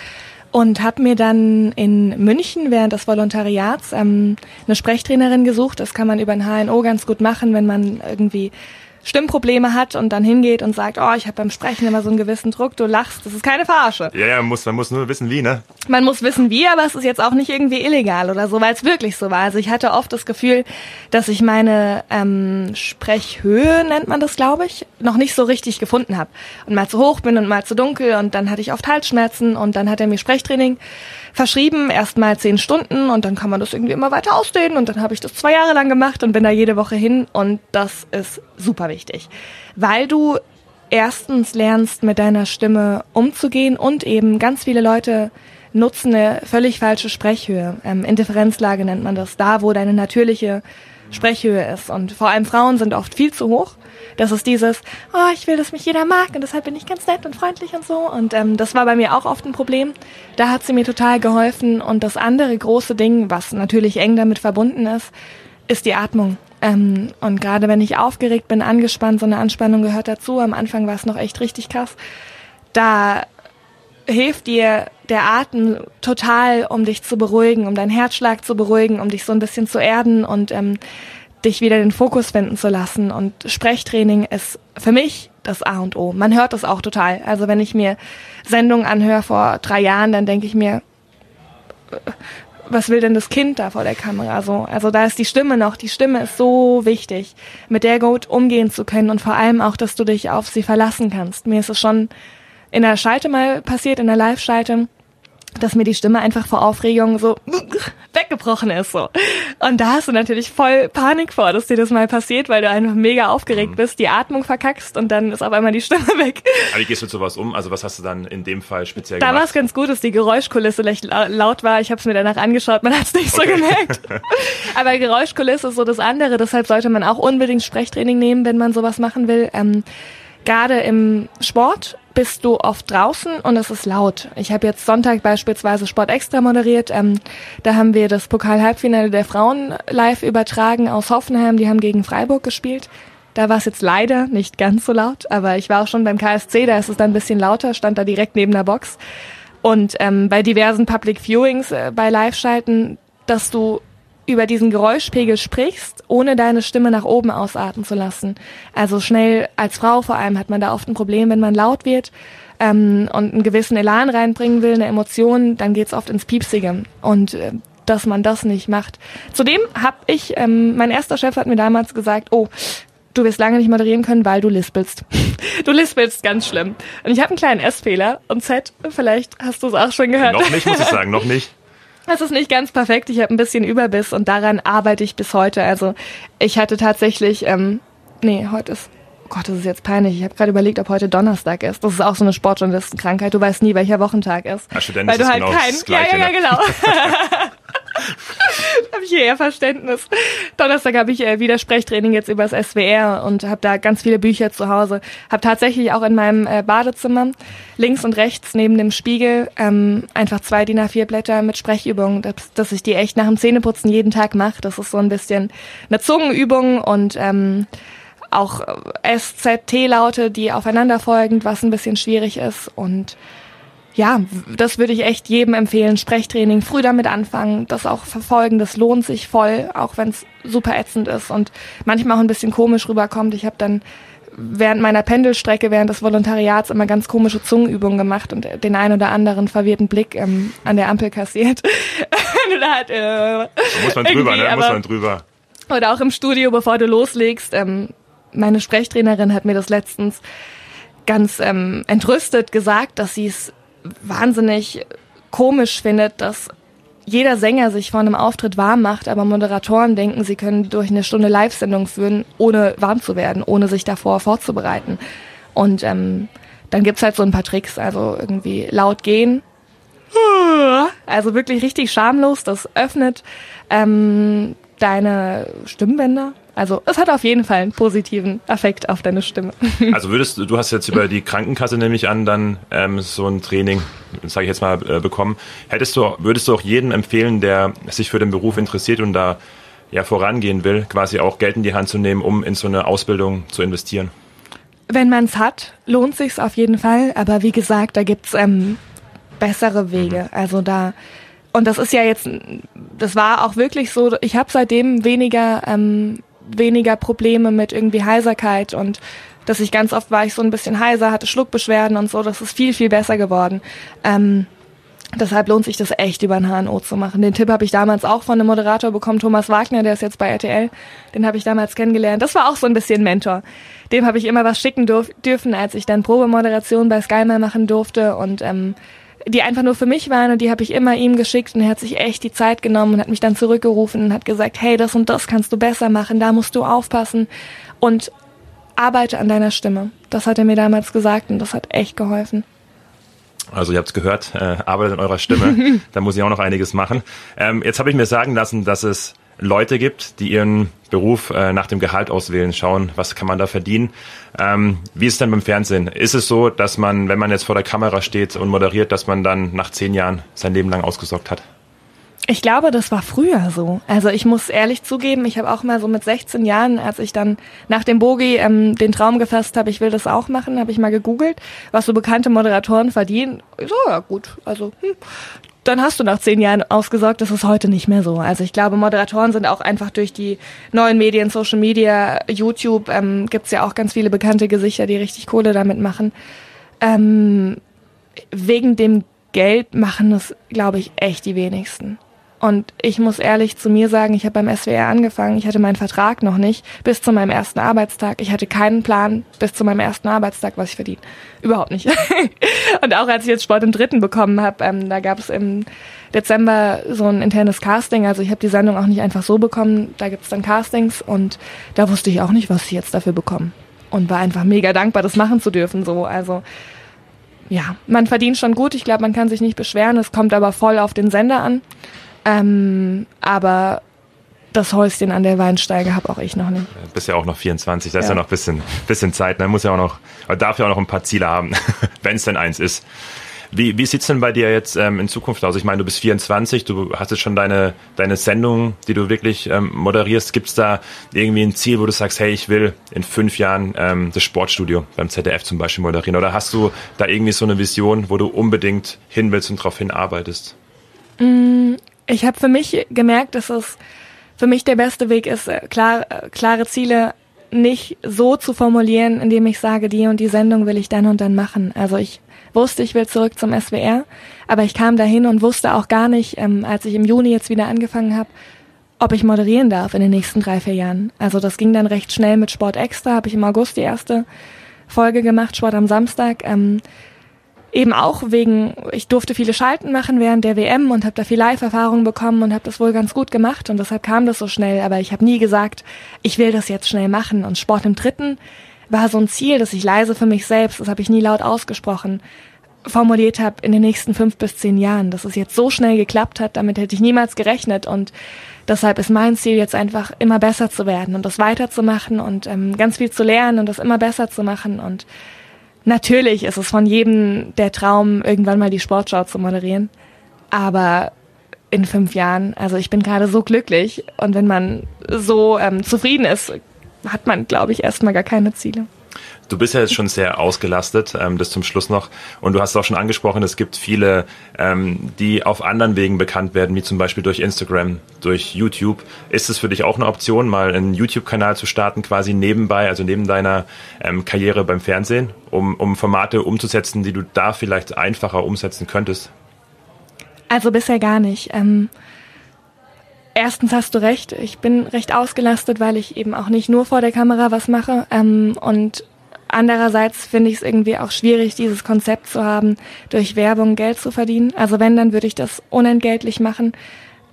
und habe mir dann in München während des Volontariats ähm, eine Sprechtrainerin gesucht. Das kann man über ein HNO ganz gut machen, wenn man irgendwie Stimmprobleme hat und dann hingeht und sagt, oh, ich habe beim Sprechen immer so einen gewissen Druck, du lachst, das ist keine Verarsche. Ja, ja, man muss, man muss nur wissen, wie, ne? Man muss wissen, wie, aber es ist jetzt auch nicht irgendwie illegal oder so, weil es wirklich so war. Also ich hatte oft das Gefühl, dass ich meine ähm, Sprechhöhe, nennt man das, glaube ich, noch nicht so richtig gefunden habe. Und mal zu hoch bin und mal zu dunkel und dann hatte ich oft Halsschmerzen und dann hat er mir Sprechtraining verschrieben, erstmal zehn Stunden und dann kann man das irgendwie immer weiter ausdehnen und dann habe ich das zwei Jahre lang gemacht und bin da jede Woche hin und das ist super wichtig, weil du erstens lernst mit deiner Stimme umzugehen und eben ganz viele Leute nutzen eine völlig falsche Sprechhöhe. Ähm, Indifferenzlage nennt man das, da wo deine natürliche Sprechhöhe ist. Und vor allem Frauen sind oft viel zu hoch. Das ist dieses, oh, ich will, dass mich jeder mag und deshalb bin ich ganz nett und freundlich und so. Und ähm, das war bei mir auch oft ein Problem. Da hat sie mir total geholfen. Und das andere große Ding, was natürlich eng damit verbunden ist, ist die Atmung. Ähm, und gerade wenn ich aufgeregt bin, angespannt, so eine Anspannung gehört dazu. Am Anfang war es noch echt richtig krass. Da hilft dir der Atem total, um dich zu beruhigen, um deinen Herzschlag zu beruhigen, um dich so ein bisschen zu erden und ähm, dich wieder den Fokus finden zu lassen. Und Sprechtraining ist für mich das A und O. Man hört das auch total. Also wenn ich mir Sendungen anhöre vor drei Jahren, dann denke ich mir, was will denn das Kind da vor der Kamera so? Also da ist die Stimme noch. Die Stimme ist so wichtig, mit der gut umgehen zu können und vor allem auch, dass du dich auf sie verlassen kannst. Mir ist es schon in der Schalte mal passiert, in der Live-Schalte dass mir die Stimme einfach vor Aufregung so weggebrochen ist so. Und da hast du natürlich voll Panik vor, dass dir das mal passiert, weil du einfach mega aufgeregt mhm. bist, die Atmung verkackst und dann ist auf einmal die Stimme weg. Aber wie gehst du mit sowas um? Also was hast du dann in dem Fall speziell da gemacht? Da war es ganz gut, dass die Geräuschkulisse recht laut war. Ich habe es mir danach angeschaut, man hat es nicht okay. so gemerkt. Aber Geräuschkulisse ist so das andere, deshalb sollte man auch unbedingt Sprechtraining nehmen, wenn man sowas machen will. Ähm, Gerade im Sport bist du oft draußen und es ist laut. Ich habe jetzt Sonntag beispielsweise Sport Extra moderiert. Ähm, da haben wir das Pokal-Halbfinale der Frauen live übertragen aus Hoffenheim. Die haben gegen Freiburg gespielt. Da war es jetzt leider nicht ganz so laut, aber ich war auch schon beim KSC, da ist es dann ein bisschen lauter, stand da direkt neben der Box. Und ähm, bei diversen Public Viewings äh, bei Live-Schalten, dass du über diesen Geräuschpegel sprichst, ohne deine Stimme nach oben ausatmen zu lassen. Also schnell als Frau vor allem hat man da oft ein Problem, wenn man laut wird ähm, und einen gewissen Elan reinbringen will, eine Emotion, dann geht's oft ins Piepsige. Und äh, dass man das nicht macht. Zudem habe ich, ähm, mein erster Chef hat mir damals gesagt, oh, du wirst lange nicht moderieren können, weil du lispelst. Du lispelst ganz schlimm. Und ich habe einen kleinen S-Fehler und Z, vielleicht hast du es auch schon gehört. Noch nicht, muss ich sagen, noch nicht. Das ist nicht ganz perfekt. Ich habe ein bisschen Überbiss und daran arbeite ich bis heute. Also ich hatte tatsächlich, ähm, nee, heute ist, Gott, das ist jetzt peinlich. Ich habe gerade überlegt, ob heute Donnerstag ist. Das ist auch so eine Sportjournalistenkrankheit. Du weißt nie, welcher Wochentag ist. Ja, Student weil du halt genau kein, ja, ja, ja, ne? genau. habe ich hier eher Verständnis. Donnerstag habe ich äh, wieder Sprechtraining jetzt übers SWR und habe da ganz viele Bücher zu Hause. Habe tatsächlich auch in meinem äh, Badezimmer links und rechts neben dem Spiegel ähm, einfach zwei DIN A4 Blätter mit Sprechübungen, dass, dass ich die echt nach dem Zähneputzen jeden Tag mache. Das ist so ein bisschen eine Zungenübung und ähm, auch SZT-Laute, die aufeinander folgend, was ein bisschen schwierig ist und ja, das würde ich echt jedem empfehlen. Sprechtraining, früh damit anfangen, das auch verfolgen, das lohnt sich voll, auch wenn es super ätzend ist und manchmal auch ein bisschen komisch rüberkommt. Ich habe dann während meiner Pendelstrecke, während des Volontariats immer ganz komische Zungenübungen gemacht und den ein oder anderen verwirrten Blick ähm, an der Ampel kassiert. halt, äh, da muss man drüber, ne? Muss man drüber. Oder auch im Studio, bevor du loslegst, ähm, meine Sprechtrainerin hat mir das letztens ganz ähm, entrüstet gesagt, dass sie es wahnsinnig komisch findet, dass jeder Sänger sich vor einem Auftritt warm macht, aber Moderatoren denken, sie können durch eine Stunde Live-Sendung führen, ohne warm zu werden, ohne sich davor vorzubereiten. Und ähm, dann gibt's halt so ein paar Tricks, also irgendwie laut gehen, also wirklich richtig schamlos, das öffnet. Ähm, deine Stimmbänder. Also es hat auf jeden Fall einen positiven Effekt auf deine Stimme. Also würdest du, du hast jetzt über die Krankenkasse nämlich an dann ähm, so ein Training, sage ich jetzt mal, äh, bekommen. Hättest du, würdest du auch jedem empfehlen, der sich für den Beruf interessiert und da ja vorangehen will, quasi auch Geld in die Hand zu nehmen, um in so eine Ausbildung zu investieren? Wenn man es hat, lohnt sich's auf jeden Fall. Aber wie gesagt, da gibt's ähm, bessere Wege. Mhm. Also da und das ist ja jetzt, das war auch wirklich so. Ich habe seitdem weniger ähm, weniger Probleme mit irgendwie Heiserkeit und dass ich ganz oft war ich so ein bisschen heiser, hatte Schluckbeschwerden und so. Das ist viel viel besser geworden. Ähm, Deshalb lohnt sich das echt über ein HNO zu machen. Den Tipp habe ich damals auch von einem Moderator bekommen, Thomas Wagner, der ist jetzt bei RTL. Den habe ich damals kennengelernt. Das war auch so ein bisschen Mentor. Dem habe ich immer was schicken dürfen, als ich dann Probemoderation bei Sky mal machen durfte und ähm, die einfach nur für mich waren und die habe ich immer ihm geschickt und er hat sich echt die Zeit genommen und hat mich dann zurückgerufen und hat gesagt, hey, das und das kannst du besser machen, da musst du aufpassen und arbeite an deiner Stimme. Das hat er mir damals gesagt und das hat echt geholfen. Also ihr habt es gehört, äh, arbeitet an eurer Stimme. da muss ich auch noch einiges machen. Ähm, jetzt habe ich mir sagen lassen, dass es Leute gibt, die ihren Beruf äh, nach dem Gehalt auswählen, schauen, was kann man da verdienen. Ähm, wie ist es denn beim Fernsehen? Ist es so, dass man, wenn man jetzt vor der Kamera steht und moderiert, dass man dann nach zehn Jahren sein Leben lang ausgesorgt hat? Ich glaube, das war früher so. Also ich muss ehrlich zugeben, ich habe auch mal so mit 16 Jahren, als ich dann nach dem Bogi ähm, den Traum gefasst habe, ich will das auch machen, habe ich mal gegoogelt, was so bekannte Moderatoren verdienen. So, ja gut, also hm, dann hast du nach zehn Jahren ausgesorgt. Das ist heute nicht mehr so. Also ich glaube, Moderatoren sind auch einfach durch die neuen Medien, Social Media, YouTube, ähm, gibt ja auch ganz viele bekannte Gesichter, die richtig Kohle damit machen. Ähm, wegen dem Geld machen das, glaube ich, echt die wenigsten. Und ich muss ehrlich zu mir sagen, ich habe beim SWR angefangen, ich hatte meinen Vertrag noch nicht bis zu meinem ersten Arbeitstag. Ich hatte keinen Plan bis zu meinem ersten Arbeitstag, was ich verdiene. Überhaupt nicht. und auch als ich jetzt Sport im Dritten bekommen habe, ähm, da gab es im Dezember so ein internes Casting. Also ich habe die Sendung auch nicht einfach so bekommen. Da gibt es dann Castings und da wusste ich auch nicht, was ich jetzt dafür bekomme. Und war einfach mega dankbar, das machen zu dürfen. So, also ja, man verdient schon gut. Ich glaube, man kann sich nicht beschweren. Es kommt aber voll auf den Sender an. Ähm, aber das Häuschen an der Weinsteige habe auch ich noch nicht. Du bist ja auch noch 24, da ist ja, noch ein bisschen, bisschen Zeit. Man muss ja auch noch, darf ja auch noch ein paar Ziele haben, wenn es denn eins ist. Wie, wie sieht's denn bei dir jetzt ähm, in Zukunft aus? Ich meine, du bist 24, du hast jetzt schon deine, deine Sendung, die du wirklich ähm, moderierst. Gibt's da irgendwie ein Ziel, wo du sagst, hey, ich will in fünf Jahren ähm, das Sportstudio beim ZDF zum Beispiel moderieren? Oder hast du da irgendwie so eine Vision, wo du unbedingt hin willst und darauf hinarbeitest? Ich habe für mich gemerkt, dass es für mich der beste Weg ist, äh, klar, äh, klare Ziele nicht so zu formulieren, indem ich sage, die und die Sendung will ich dann und dann machen. Also ich wusste, ich will zurück zum SWR, aber ich kam dahin und wusste auch gar nicht, ähm, als ich im Juni jetzt wieder angefangen habe, ob ich moderieren darf in den nächsten drei, vier Jahren. Also das ging dann recht schnell mit Sport Extra, habe ich im August die erste Folge gemacht, Sport am Samstag. Ähm, eben auch wegen, ich durfte viele Schalten machen während der WM und habe da viel Live-Erfahrung bekommen und habe das wohl ganz gut gemacht und deshalb kam das so schnell. Aber ich habe nie gesagt, ich will das jetzt schnell machen. Und Sport im Dritten war so ein Ziel, das ich leise für mich selbst, das habe ich nie laut ausgesprochen, formuliert habe in den nächsten fünf bis zehn Jahren. Dass es jetzt so schnell geklappt hat, damit hätte ich niemals gerechnet und deshalb ist mein Ziel jetzt einfach immer besser zu werden und das weiterzumachen und ähm, ganz viel zu lernen und das immer besser zu machen und Natürlich ist es von jedem der Traum, irgendwann mal die Sportschau zu moderieren. Aber in fünf Jahren, also ich bin gerade so glücklich und wenn man so ähm, zufrieden ist, hat man, glaube ich, erstmal gar keine Ziele. Du bist ja jetzt schon sehr ausgelastet, ähm, das zum Schluss noch. Und du hast auch schon angesprochen, es gibt viele, ähm, die auf anderen Wegen bekannt werden, wie zum Beispiel durch Instagram, durch YouTube. Ist es für dich auch eine Option, mal einen YouTube-Kanal zu starten, quasi nebenbei, also neben deiner ähm, Karriere beim Fernsehen, um, um Formate umzusetzen, die du da vielleicht einfacher umsetzen könntest? Also bisher gar nicht. Ähm erstens hast du recht, ich bin recht ausgelastet, weil ich eben auch nicht nur vor der Kamera was mache. Ähm, und andererseits finde ich es irgendwie auch schwierig, dieses Konzept zu haben, durch Werbung Geld zu verdienen. Also wenn, dann würde ich das unentgeltlich machen.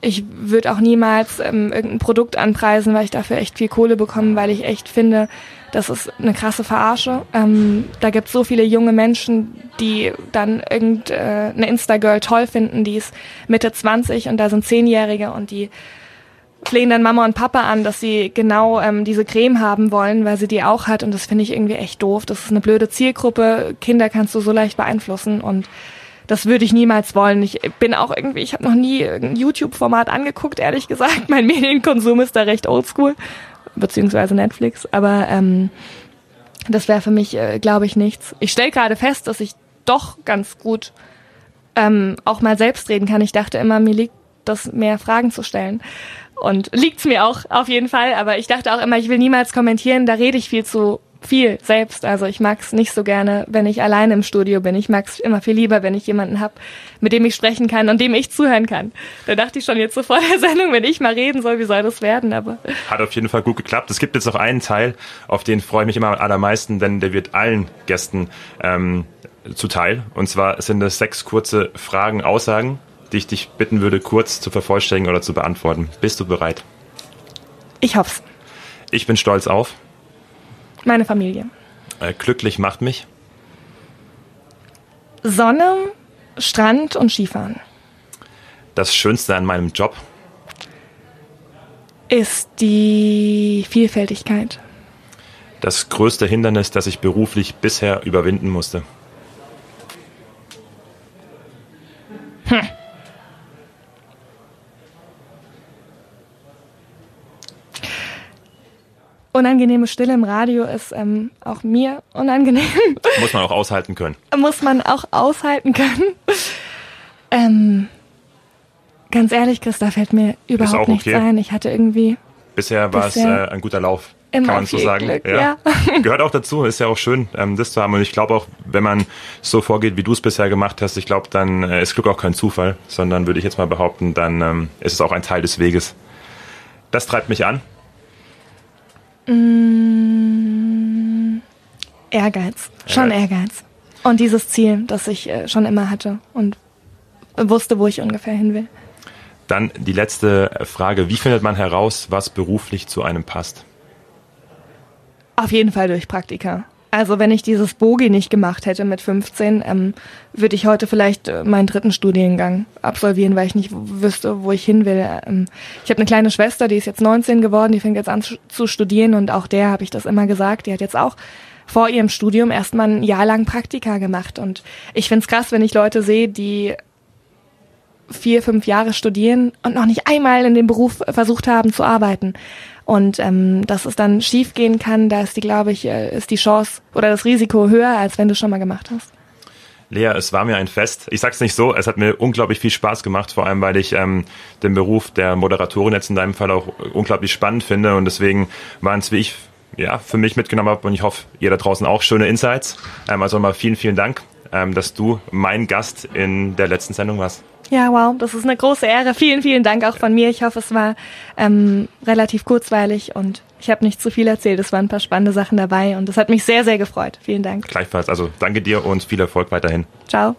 Ich würde auch niemals ähm, irgendein Produkt anpreisen, weil ich dafür echt viel Kohle bekomme, weil ich echt finde, das ist eine krasse Verarsche. Ähm, da gibt es so viele junge Menschen, die dann irgendeine äh, Insta-Girl toll finden, die ist Mitte 20 und da sind Zehnjährige und die flehen dann Mama und Papa an, dass sie genau ähm, diese Creme haben wollen, weil sie die auch hat und das finde ich irgendwie echt doof. Das ist eine blöde Zielgruppe. Kinder kannst du so leicht beeinflussen und das würde ich niemals wollen. Ich bin auch irgendwie, ich habe noch nie ein YouTube-Format angeguckt, ehrlich gesagt. Mein Medienkonsum ist da recht oldschool beziehungsweise Netflix. Aber ähm, das wäre für mich, äh, glaube ich, nichts. Ich stelle gerade fest, dass ich doch ganz gut ähm, auch mal selbst reden kann. Ich dachte immer, mir liegt das, mehr Fragen zu stellen. Und liegt's mir auch auf jeden Fall, aber ich dachte auch immer, ich will niemals kommentieren, da rede ich viel zu viel selbst. Also ich mag es nicht so gerne, wenn ich alleine im Studio bin. Ich mag es immer viel lieber, wenn ich jemanden habe, mit dem ich sprechen kann und dem ich zuhören kann. Da dachte ich schon jetzt so vor der Sendung, wenn ich mal reden soll, wie soll das werden? Aber hat auf jeden Fall gut geklappt. Es gibt jetzt noch einen Teil, auf den freue ich mich immer am allermeisten, denn der wird allen Gästen ähm, zuteil. Und zwar sind es sechs kurze Fragen, Aussagen, die ich dich bitten würde, kurz zu vervollständigen oder zu beantworten. Bist du bereit? Ich hoff's. Ich bin stolz auf. Meine Familie. Äh, glücklich macht mich. Sonne, Strand und Skifahren. Das Schönste an meinem Job ist die Vielfältigkeit. Das größte Hindernis, das ich beruflich bisher überwinden musste. Hm. Unangenehme Stille im Radio ist ähm, auch mir unangenehm. Muss man auch aushalten können. Muss man auch aushalten können. ähm, ganz ehrlich, Chris, da fällt mir überhaupt nichts okay. ein. Ich hatte irgendwie. Bisher war bisher es äh, ein guter Lauf, kann man so sagen. Glück, ja. ja. Gehört auch dazu, ist ja auch schön, ähm, das zu haben. Und ich glaube auch, wenn man so vorgeht, wie du es bisher gemacht hast, ich glaube, dann äh, ist Glück auch kein Zufall, sondern würde ich jetzt mal behaupten, dann ähm, ist es auch ein Teil des Weges. Das treibt mich an. Mmh, Ehrgeiz, schon ja. Ehrgeiz. Und dieses Ziel, das ich äh, schon immer hatte und wusste, wo ich ungefähr hin will. Dann die letzte Frage. Wie findet man heraus, was beruflich zu einem passt? Auf jeden Fall durch Praktika. Also wenn ich dieses Bogi nicht gemacht hätte mit 15, ähm, würde ich heute vielleicht äh, meinen dritten Studiengang absolvieren, weil ich nicht wüsste, wo ich hin will. Ähm, ich habe eine kleine Schwester, die ist jetzt 19 geworden, die fängt jetzt an zu studieren und auch der habe ich das immer gesagt, die hat jetzt auch vor ihrem Studium erstmal ein Jahr lang Praktika gemacht. Und ich find's krass, wenn ich Leute sehe, die vier, fünf Jahre studieren und noch nicht einmal in dem Beruf versucht haben zu arbeiten. Und ähm, dass es dann schief gehen kann, da ist die, glaube ich, äh, ist die Chance oder das Risiko höher, als wenn du schon mal gemacht hast. Lea, es war mir ein Fest. Ich sag's nicht so, es hat mir unglaublich viel Spaß gemacht, vor allem weil ich ähm, den Beruf der Moderatorin jetzt in deinem Fall auch unglaublich spannend finde und deswegen waren es, wie ich ja, für mich mitgenommen habe und ich hoffe, ihr da draußen auch schöne Insights. Ähm, also mal vielen, vielen Dank, ähm, dass du mein Gast in der letzten Sendung warst. Ja, wow, das ist eine große Ehre. Vielen, vielen Dank auch von mir. Ich hoffe, es war ähm, relativ kurzweilig und ich habe nicht zu viel erzählt. Es waren ein paar spannende Sachen dabei und es hat mich sehr, sehr gefreut. Vielen Dank. Gleichfalls. Also danke dir und viel Erfolg weiterhin. Ciao.